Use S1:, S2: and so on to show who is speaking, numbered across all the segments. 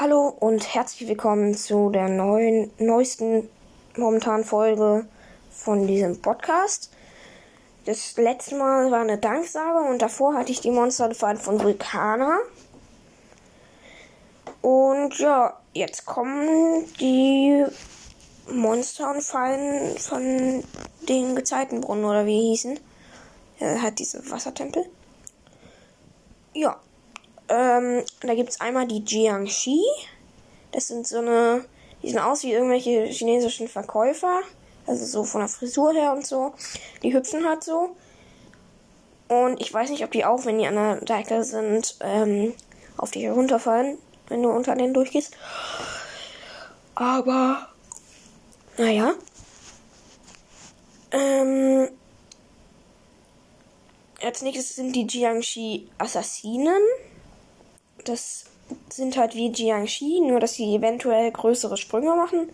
S1: Hallo und herzlich willkommen zu der neuen, neuesten momentanen Folge von diesem Podcast. Das letzte Mal war eine Danksage und davor hatte ich die Monsterfahrt von Vulkana. Und ja, jetzt kommen die Monster und Fallen von den Gezeitenbrunnen oder wie hießen. Er hat diese Wassertempel. Ja, ähm, da gibt es einmal die Jiangxi. Das sind so eine, die sehen aus wie irgendwelche chinesischen Verkäufer. Also so von der Frisur her und so. Die hüpfen halt so. Und ich weiß nicht, ob die auch, wenn die an der Decke sind, ähm, auf dich herunterfallen, wenn du unter denen durchgehst. Aber, naja. Ähm, als nächstes sind die Jiangxi Assassinen das sind halt wie Jiangxi, nur dass sie eventuell größere Sprünge machen.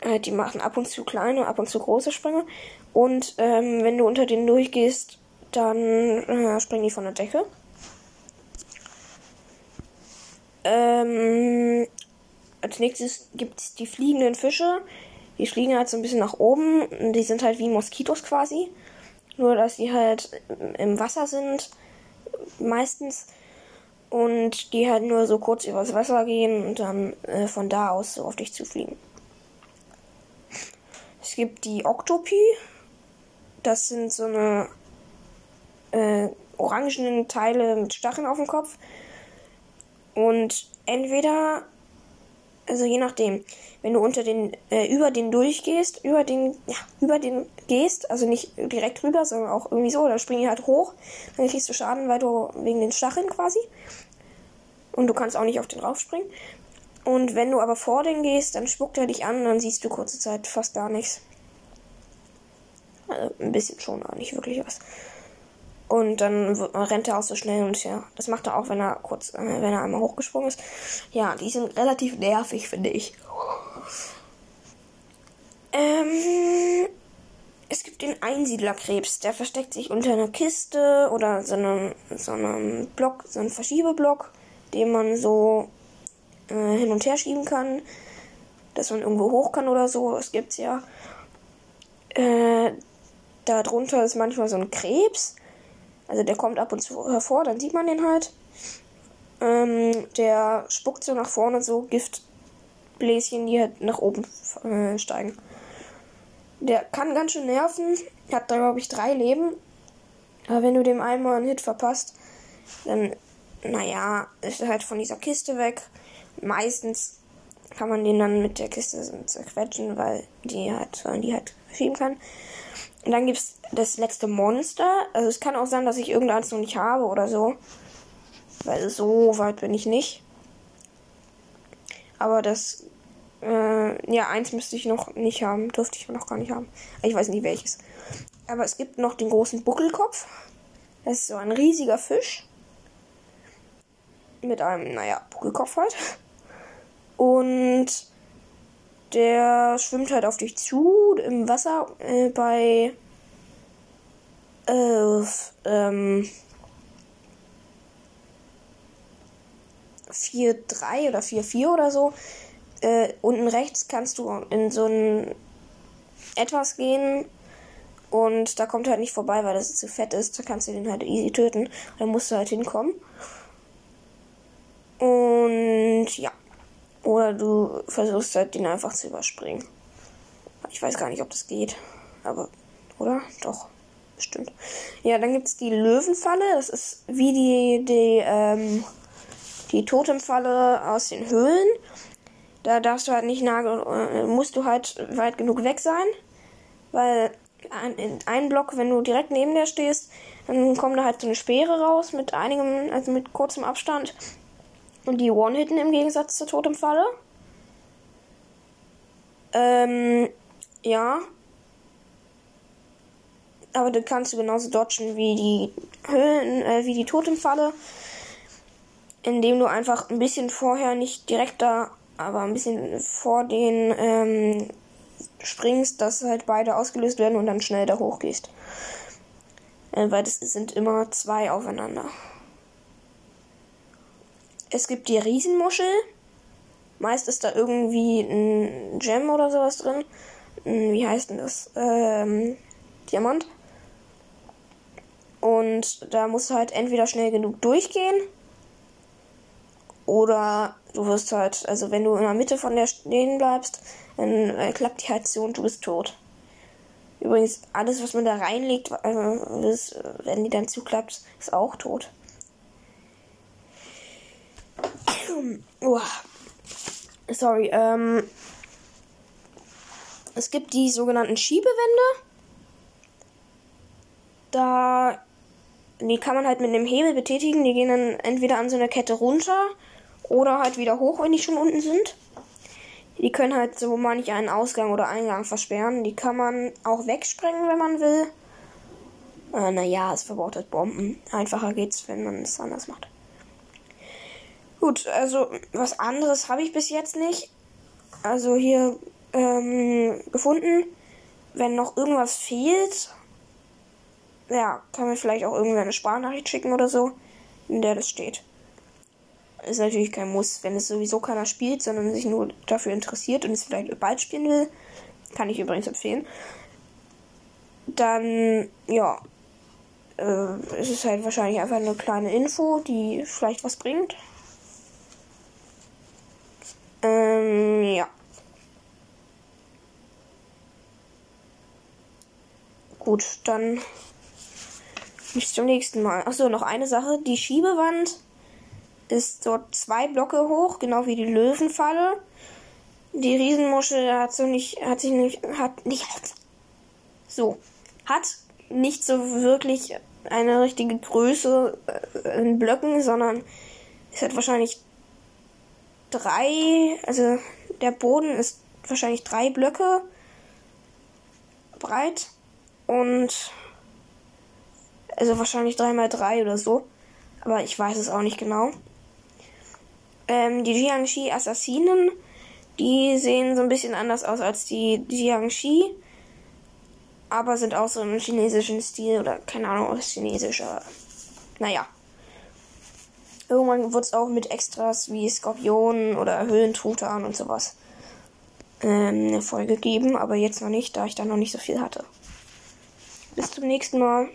S1: Äh, die machen ab und zu kleine, ab und zu große Sprünge. Und ähm, wenn du unter denen durchgehst, dann äh, springen die von der Decke. Ähm, als nächstes gibt es die fliegenden Fische. Die fliegen halt so ein bisschen nach oben. Die sind halt wie Moskitos quasi. Nur, dass sie halt im Wasser sind. Meistens und die halt nur so kurz übers Wasser gehen und dann äh, von da aus so auf dich zufliegen. Es gibt die Octopi. Das sind so eine äh, orangenen Teile mit Stacheln auf dem Kopf. Und entweder, also je nachdem, wenn du unter den, äh, über den durchgehst, über den, ja, über den gehst, also nicht direkt rüber, sondern auch irgendwie so, oder springen die halt hoch, dann kriegst du Schaden, weil du wegen den Stacheln quasi. Und du kannst auch nicht auf den raufspringen. Und wenn du aber vor den gehst, dann spuckt er dich an, dann siehst du kurze Zeit fast gar nichts. Also ein bisschen schon, aber nicht wirklich was. Und dann rennt er auch so schnell und ja, das macht er auch, wenn er kurz, äh, wenn er einmal hochgesprungen ist. Ja, die sind relativ nervig, finde ich. Ähm, es gibt den Einsiedlerkrebs, der versteckt sich unter einer Kiste oder so einem, so einem Block, so einem Verschiebeblock den man so äh, hin und her schieben kann, dass man irgendwo hoch kann oder so. Das gibt's ja. Äh, darunter ist manchmal so ein Krebs. Also der kommt ab und zu hervor, dann sieht man den halt. Ähm, der spuckt so nach vorne so Giftbläschen, die halt nach oben äh, steigen. Der kann ganz schön nerven. Hat da, glaube ich, drei Leben. Aber wenn du dem einmal einen Hit verpasst, dann naja, ist halt von dieser Kiste weg. Meistens kann man den dann mit der Kiste zerquetschen, weil die halt, weil die halt schieben kann. Und dann gibt's das letzte Monster. Also es kann auch sein, dass ich irgendeins noch nicht habe oder so. Weil so weit bin ich nicht. Aber das, äh, ja, eins müsste ich noch nicht haben. Dürfte ich noch gar nicht haben. Ich weiß nicht welches. Aber es gibt noch den großen Buckelkopf. Das ist so ein riesiger Fisch mit einem, naja, Buckelkopf halt. Und der schwimmt halt auf dich zu im Wasser äh, bei äh, ähm, 4-3 oder 4-4 oder so. Äh, unten rechts kannst du in so ein etwas gehen und da kommt er halt nicht vorbei, weil das zu fett ist. Da kannst du den halt easy töten. Da musst du halt hinkommen. Und ja. Oder du versuchst halt, den einfach zu überspringen. Ich weiß gar nicht, ob das geht. Aber, oder? Doch. Bestimmt. Ja, dann gibt es die Löwenfalle. Das ist wie die, die, ähm, die Totemfalle aus den Höhlen. Da darfst du halt nicht nah, äh, musst du halt weit genug weg sein. Weil ein, ein Block, wenn du direkt neben der stehst, dann kommt da halt so eine Speere raus mit einigem, also mit kurzem Abstand. Und die One-Hitten im Gegensatz zur Totemfalle. Ähm, ja. Aber dann kannst du genauso dodgen wie die Höhlen, äh, wie die Totemfalle. Indem du einfach ein bisschen vorher, nicht direkt da, aber ein bisschen vor den ähm, springst, dass halt beide ausgelöst werden und dann schnell da hochgehst. Äh, weil das sind immer zwei aufeinander. Es gibt die Riesenmuschel. Meist ist da irgendwie ein Gem oder sowas drin. Wie heißt denn das? Ähm, Diamant. Und da musst du halt entweder schnell genug durchgehen. Oder du wirst halt, also wenn du in der Mitte von der stehen bleibst, dann äh, klappt die und du bist tot. Übrigens, alles, was man da reinlegt, äh, ist, wenn die dann zuklappt, ist auch tot. Sorry, ähm. Es gibt die sogenannten Schiebewände. Da. Die kann man halt mit einem Hebel betätigen. Die gehen dann entweder an so einer Kette runter oder halt wieder hoch, wenn die schon unten sind. Die können halt so manch einen Ausgang oder Eingang versperren. Die kann man auch wegsprengen, wenn man will. Äh, naja, es verbaut halt Bomben. Einfacher geht's, wenn man es anders macht. Gut, also was anderes habe ich bis jetzt nicht. Also hier ähm, gefunden. Wenn noch irgendwas fehlt, ja, kann mir vielleicht auch irgendwer eine Sprachnachricht schicken oder so, in der das steht ist natürlich kein Muss. Wenn es sowieso keiner spielt, sondern sich nur dafür interessiert und es vielleicht bald spielen will, kann ich übrigens empfehlen. Dann, ja, äh, es ist halt wahrscheinlich einfach eine kleine Info, die vielleicht was bringt. Ähm, ja. Gut, dann bis zum nächsten Mal. Achso, noch eine Sache. Die Schiebewand ist dort zwei Blocke hoch, genau wie die Löwenfalle. Die Riesenmuschel hat so nicht, hat sich nicht, hat nicht, so, hat nicht so wirklich eine richtige Größe äh, in Blöcken, sondern es hat wahrscheinlich drei, also der Boden ist wahrscheinlich drei Blöcke breit und also wahrscheinlich drei mal drei oder so, aber ich weiß es auch nicht genau. Ähm, die Jiangxi Assassinen, die sehen so ein bisschen anders aus als die Jiangxi, aber sind auch so im chinesischen Stil oder keine Ahnung, was chinesisch, aber naja. Irgendwann wird es auch mit Extras wie Skorpionen oder Höhlentruthahn und sowas ähm, eine Folge geben, aber jetzt noch nicht, da ich da noch nicht so viel hatte. Bis zum nächsten Mal.